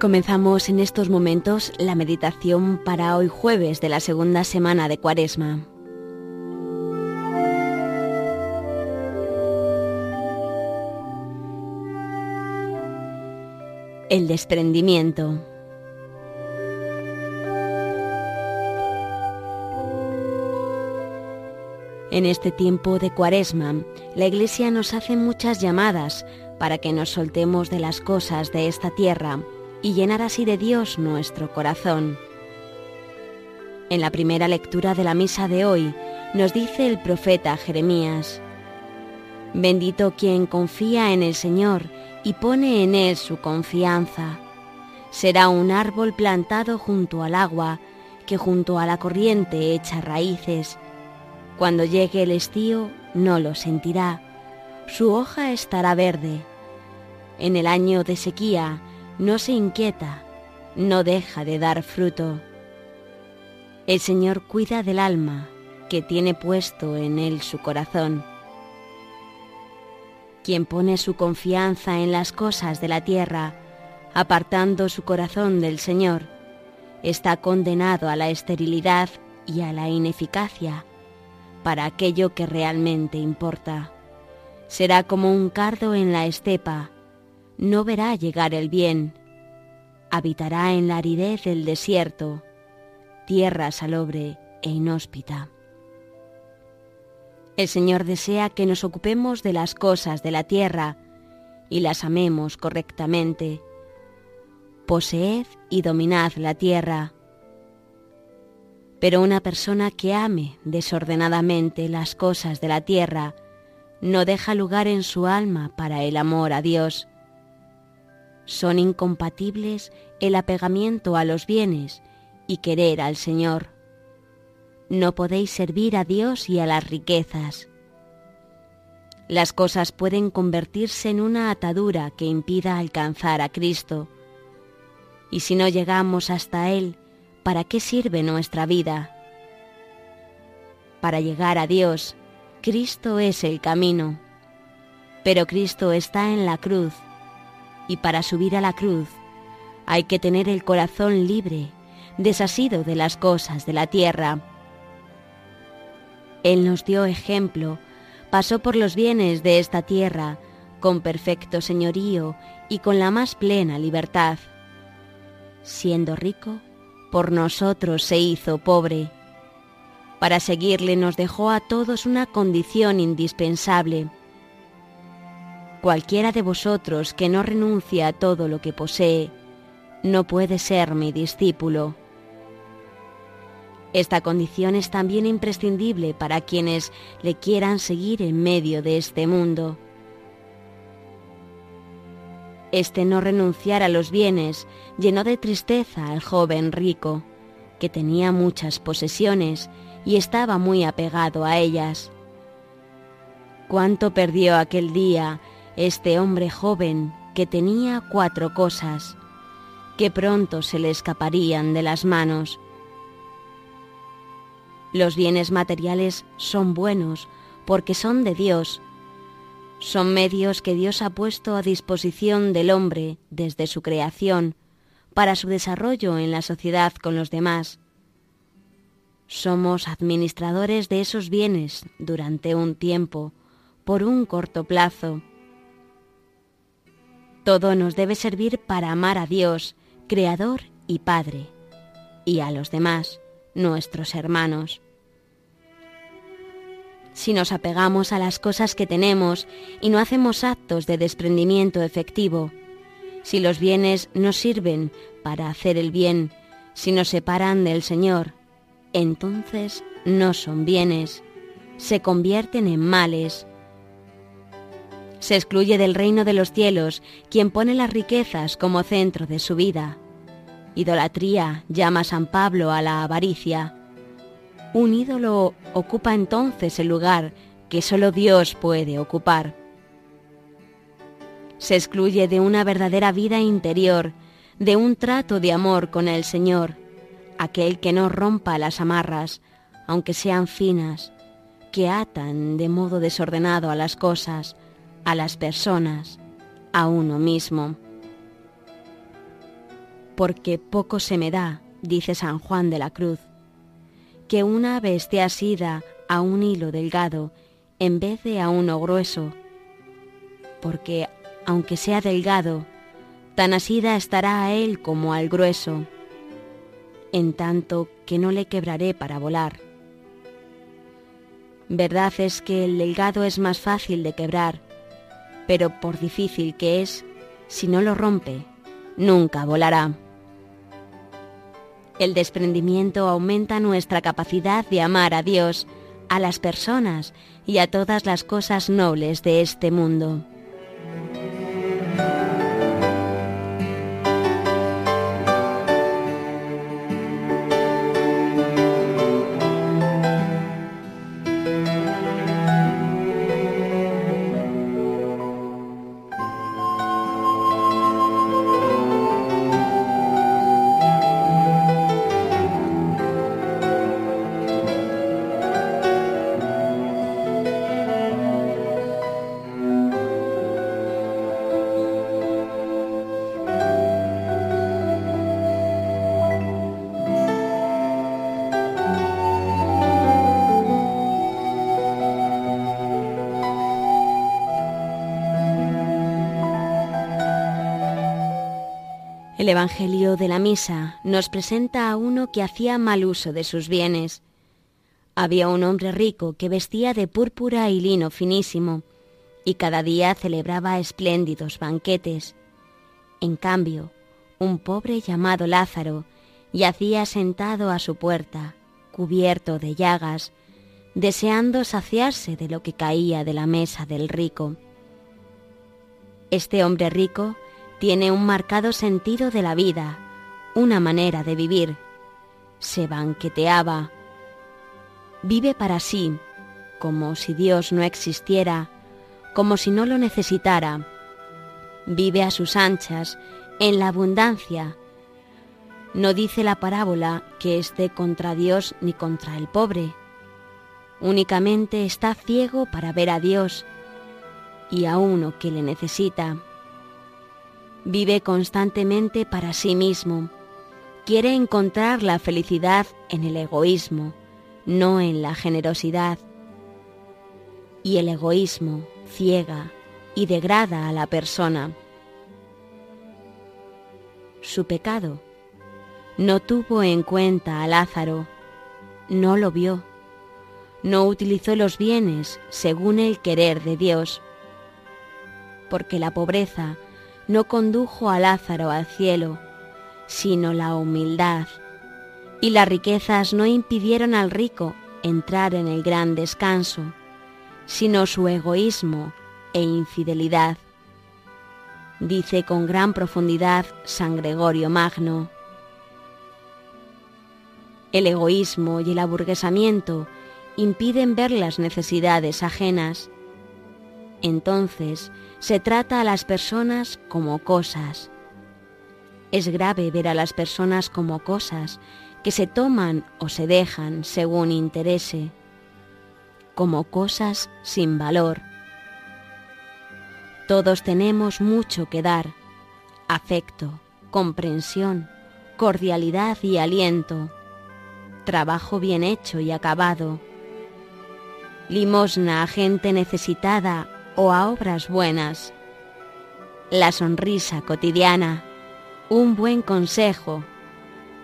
Comenzamos en estos momentos la meditación para hoy jueves de la segunda semana de Cuaresma. El desprendimiento. En este tiempo de Cuaresma, la Iglesia nos hace muchas llamadas para que nos soltemos de las cosas de esta tierra y llenar así de Dios nuestro corazón. En la primera lectura de la misa de hoy nos dice el profeta Jeremías, Bendito quien confía en el Señor y pone en Él su confianza. Será un árbol plantado junto al agua, que junto a la corriente echa raíces cuando llegue el estío no lo sentirá, su hoja estará verde. En el año de sequía no se inquieta, no deja de dar fruto. El Señor cuida del alma que tiene puesto en él su corazón. Quien pone su confianza en las cosas de la tierra, apartando su corazón del Señor, está condenado a la esterilidad y a la ineficacia para aquello que realmente importa. Será como un cardo en la estepa, no verá llegar el bien, habitará en la aridez del desierto, tierra salobre e inhóspita. El Señor desea que nos ocupemos de las cosas de la tierra y las amemos correctamente. Poseed y dominad la tierra pero una persona que ame desordenadamente las cosas de la tierra no deja lugar en su alma para el amor a Dios. Son incompatibles el apegamiento a los bienes y querer al Señor. No podéis servir a Dios y a las riquezas. Las cosas pueden convertirse en una atadura que impida alcanzar a Cristo. Y si no llegamos hasta Él, ¿para qué sirve nuestra vida? Para llegar a Dios, Cristo es el camino, pero Cristo está en la cruz, y para subir a la cruz hay que tener el corazón libre, desasido de las cosas de la tierra. Él nos dio ejemplo, pasó por los bienes de esta tierra con perfecto señorío y con la más plena libertad. Siendo rico, por nosotros se hizo pobre. Para seguirle nos dejó a todos una condición indispensable. Cualquiera de vosotros que no renuncia a todo lo que posee, no puede ser mi discípulo. Esta condición es también imprescindible para quienes le quieran seguir en medio de este mundo. Este no renunciar a los bienes llenó de tristeza al joven rico, que tenía muchas posesiones y estaba muy apegado a ellas. Cuánto perdió aquel día este hombre joven que tenía cuatro cosas, que pronto se le escaparían de las manos. Los bienes materiales son buenos porque son de Dios son medios que Dios ha puesto a disposición del hombre desde su creación para su desarrollo en la sociedad con los demás. Somos administradores de esos bienes durante un tiempo, por un corto plazo. Todo nos debe servir para amar a Dios, Creador y Padre, y a los demás, nuestros hermanos si nos apegamos a las cosas que tenemos y no hacemos actos de desprendimiento efectivo, si los bienes no sirven para hacer el bien, si nos separan del Señor, entonces no son bienes, se convierten en males. Se excluye del reino de los cielos quien pone las riquezas como centro de su vida. Idolatría llama San Pablo a la avaricia un ídolo ocupa entonces el lugar que solo Dios puede ocupar. Se excluye de una verdadera vida interior, de un trato de amor con el Señor, aquel que no rompa las amarras, aunque sean finas, que atan de modo desordenado a las cosas, a las personas, a uno mismo. porque poco se me da, dice San Juan de la Cruz, que una ave esté asida a un hilo delgado en vez de a uno grueso, porque aunque sea delgado, tan asida estará a él como al grueso, en tanto que no le quebraré para volar. Verdad es que el delgado es más fácil de quebrar, pero por difícil que es, si no lo rompe, nunca volará. El desprendimiento aumenta nuestra capacidad de amar a Dios, a las personas y a todas las cosas nobles de este mundo. El Evangelio de la Misa nos presenta a uno que hacía mal uso de sus bienes. Había un hombre rico que vestía de púrpura y lino finísimo, y cada día celebraba espléndidos banquetes. En cambio, un pobre llamado Lázaro yacía sentado a su puerta, cubierto de llagas, deseando saciarse de lo que caía de la mesa del rico. Este hombre rico tiene un marcado sentido de la vida, una manera de vivir. Se banqueteaba. Vive para sí, como si Dios no existiera, como si no lo necesitara. Vive a sus anchas, en la abundancia. No dice la parábola que esté contra Dios ni contra el pobre. Únicamente está ciego para ver a Dios y a uno que le necesita. Vive constantemente para sí mismo. Quiere encontrar la felicidad en el egoísmo, no en la generosidad. Y el egoísmo ciega y degrada a la persona. Su pecado no tuvo en cuenta a Lázaro, no lo vio, no utilizó los bienes según el querer de Dios, porque la pobreza no condujo a Lázaro al cielo, sino la humildad, y las riquezas no impidieron al rico entrar en el gran descanso, sino su egoísmo e infidelidad. Dice con gran profundidad San Gregorio Magno. El egoísmo y el aburguesamiento impiden ver las necesidades ajenas. Entonces se trata a las personas como cosas. Es grave ver a las personas como cosas que se toman o se dejan según interese, como cosas sin valor. Todos tenemos mucho que dar, afecto, comprensión, cordialidad y aliento, trabajo bien hecho y acabado, limosna a gente necesitada o a obras buenas. La sonrisa cotidiana, un buen consejo,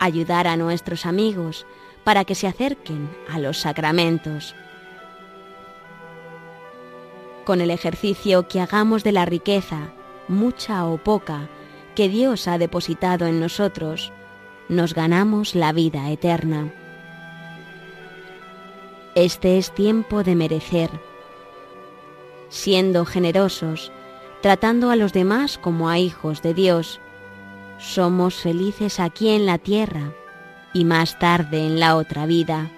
ayudar a nuestros amigos para que se acerquen a los sacramentos. Con el ejercicio que hagamos de la riqueza, mucha o poca, que Dios ha depositado en nosotros, nos ganamos la vida eterna. Este es tiempo de merecer siendo generosos, tratando a los demás como a hijos de Dios. Somos felices aquí en la tierra y más tarde en la otra vida.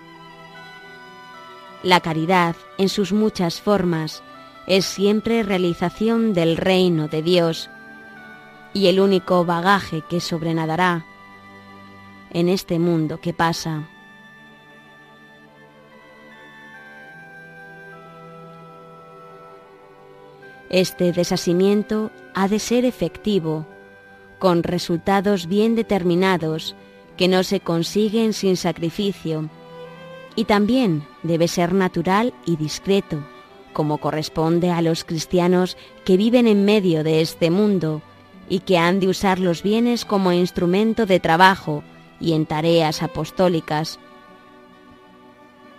La caridad, en sus muchas formas, es siempre realización del reino de Dios y el único bagaje que sobrenadará en este mundo que pasa. Este desasimiento ha de ser efectivo, con resultados bien determinados que no se consiguen sin sacrificio, y también debe ser natural y discreto, como corresponde a los cristianos que viven en medio de este mundo y que han de usar los bienes como instrumento de trabajo y en tareas apostólicas.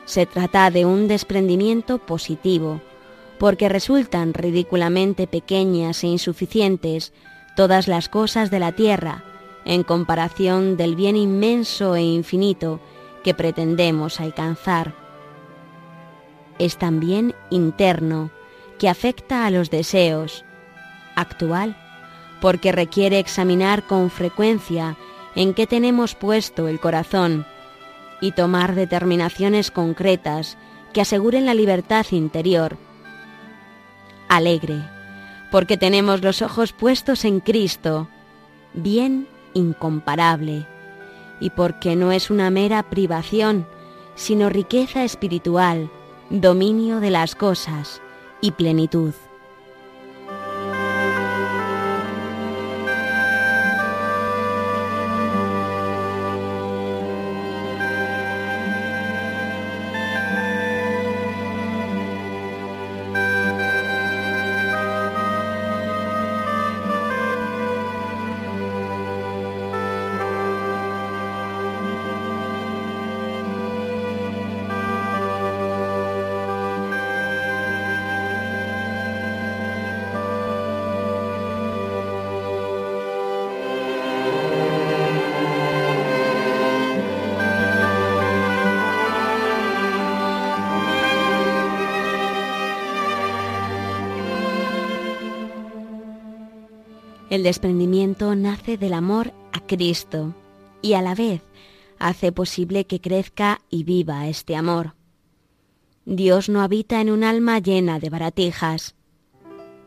Se trata de un desprendimiento positivo, porque resultan ridículamente pequeñas e insuficientes todas las cosas de la tierra en comparación del bien inmenso e infinito que pretendemos alcanzar. Es también interno, que afecta a los deseos, actual, porque requiere examinar con frecuencia en qué tenemos puesto el corazón y tomar determinaciones concretas que aseguren la libertad interior. Alegre, porque tenemos los ojos puestos en Cristo, bien incomparable, y porque no es una mera privación, sino riqueza espiritual, dominio de las cosas y plenitud. El desprendimiento nace del amor a Cristo y a la vez hace posible que crezca y viva este amor. Dios no habita en un alma llena de baratijas.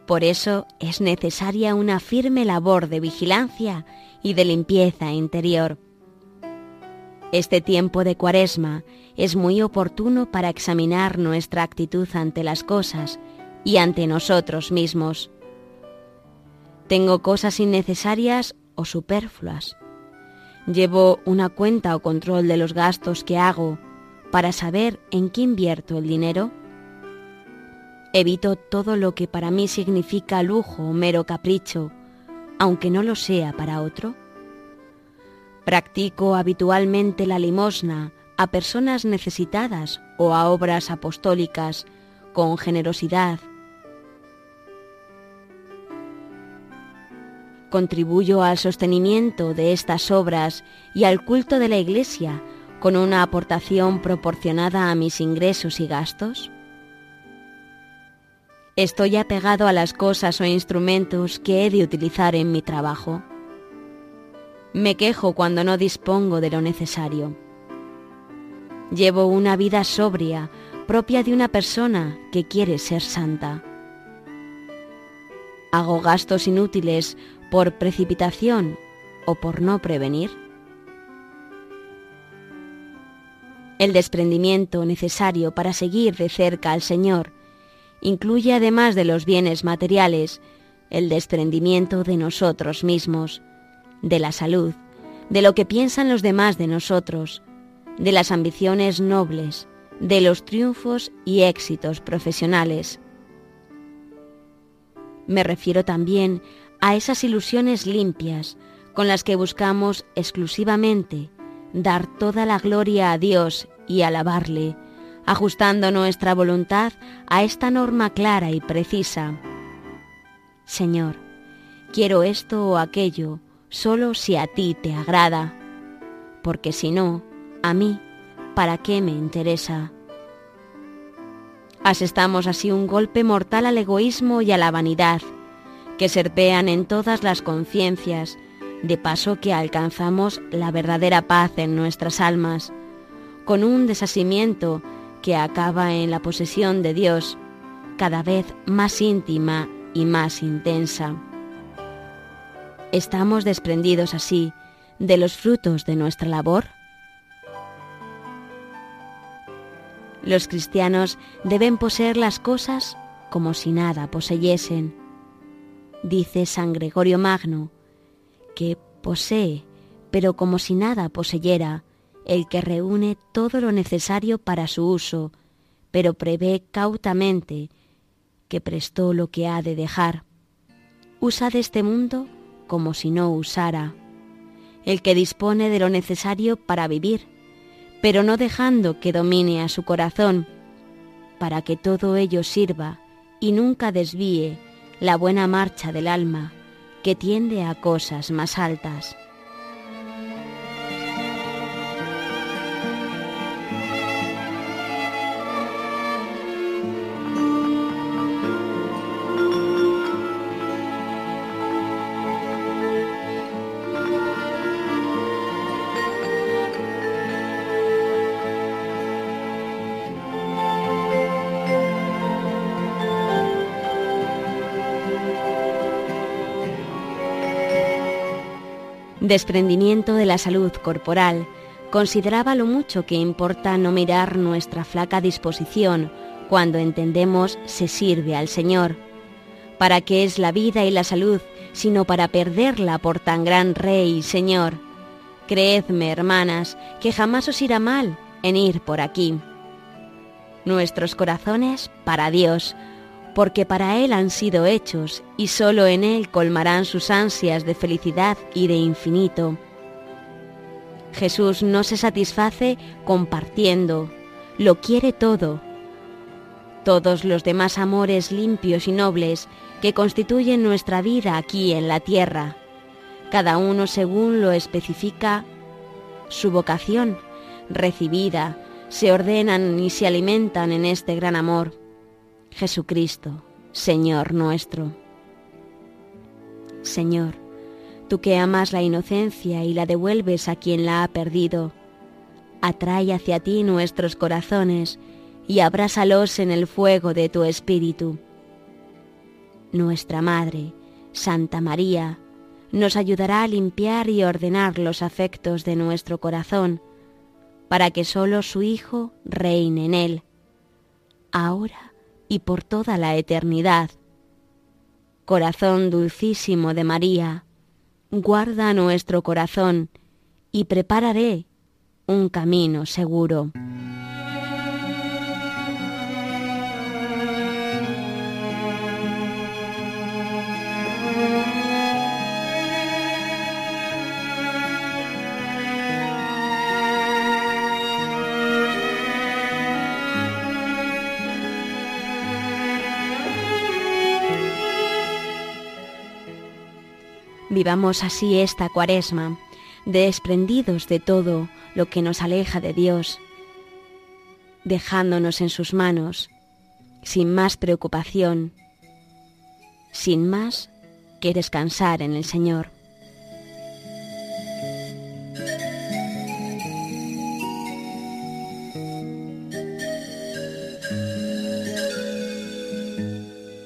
Por eso es necesaria una firme labor de vigilancia y de limpieza interior. Este tiempo de cuaresma es muy oportuno para examinar nuestra actitud ante las cosas y ante nosotros mismos. Tengo cosas innecesarias o superfluas. Llevo una cuenta o control de los gastos que hago para saber en qué invierto el dinero. Evito todo lo que para mí significa lujo o mero capricho, aunque no lo sea para otro. Practico habitualmente la limosna a personas necesitadas o a obras apostólicas con generosidad Contribuyo al sostenimiento de estas obras y al culto de la Iglesia con una aportación proporcionada a mis ingresos y gastos. Estoy apegado a las cosas o instrumentos que he de utilizar en mi trabajo. Me quejo cuando no dispongo de lo necesario. Llevo una vida sobria, propia de una persona que quiere ser santa. Hago gastos inútiles por precipitación o por no prevenir? El desprendimiento necesario para seguir de cerca al Señor incluye además de los bienes materiales el desprendimiento de nosotros mismos, de la salud, de lo que piensan los demás de nosotros, de las ambiciones nobles, de los triunfos y éxitos profesionales. Me refiero también a esas ilusiones limpias con las que buscamos exclusivamente dar toda la gloria a Dios y alabarle, ajustando nuestra voluntad a esta norma clara y precisa. Señor, quiero esto o aquello solo si a ti te agrada, porque si no, a mí, ¿para qué me interesa? Asestamos así un golpe mortal al egoísmo y a la vanidad, que serpean en todas las conciencias, de paso que alcanzamos la verdadera paz en nuestras almas, con un desasimiento que acaba en la posesión de Dios, cada vez más íntima y más intensa. ¿Estamos desprendidos así de los frutos de nuestra labor? Los cristianos deben poseer las cosas como si nada poseyesen dice San Gregorio Magno, que posee, pero como si nada poseyera, el que reúne todo lo necesario para su uso, pero prevé cautamente que prestó lo que ha de dejar. Usa de este mundo como si no usara. El que dispone de lo necesario para vivir, pero no dejando que domine a su corazón, para que todo ello sirva y nunca desvíe la buena marcha del alma que tiende a cosas más altas. Desprendimiento de la salud corporal, consideraba lo mucho que importa no mirar nuestra flaca disposición cuando entendemos se sirve al Señor. ¿Para qué es la vida y la salud sino para perderla por tan gran Rey y Señor? Creedme, hermanas, que jamás os irá mal en ir por aquí. Nuestros corazones para Dios, porque para Él han sido hechos y sólo en Él colmarán sus ansias de felicidad y de infinito. Jesús no se satisface compartiendo, lo quiere todo. Todos los demás amores limpios y nobles que constituyen nuestra vida aquí en la tierra, cada uno según lo especifica su vocación recibida, se ordenan y se alimentan en este gran amor Jesucristo, Señor nuestro. Señor, tú que amas la inocencia y la devuelves a quien la ha perdido, atrae hacia ti nuestros corazones y abrásalos en el fuego de tu espíritu. Nuestra Madre, Santa María, nos ayudará a limpiar y ordenar los afectos de nuestro corazón, para que sólo su Hijo reine en él, ahora y por toda la eternidad. Corazón dulcísimo de María, guarda nuestro corazón y prepararé un camino seguro. Vivamos así esta cuaresma, desprendidos de todo lo que nos aleja de Dios, dejándonos en sus manos, sin más preocupación, sin más que descansar en el Señor.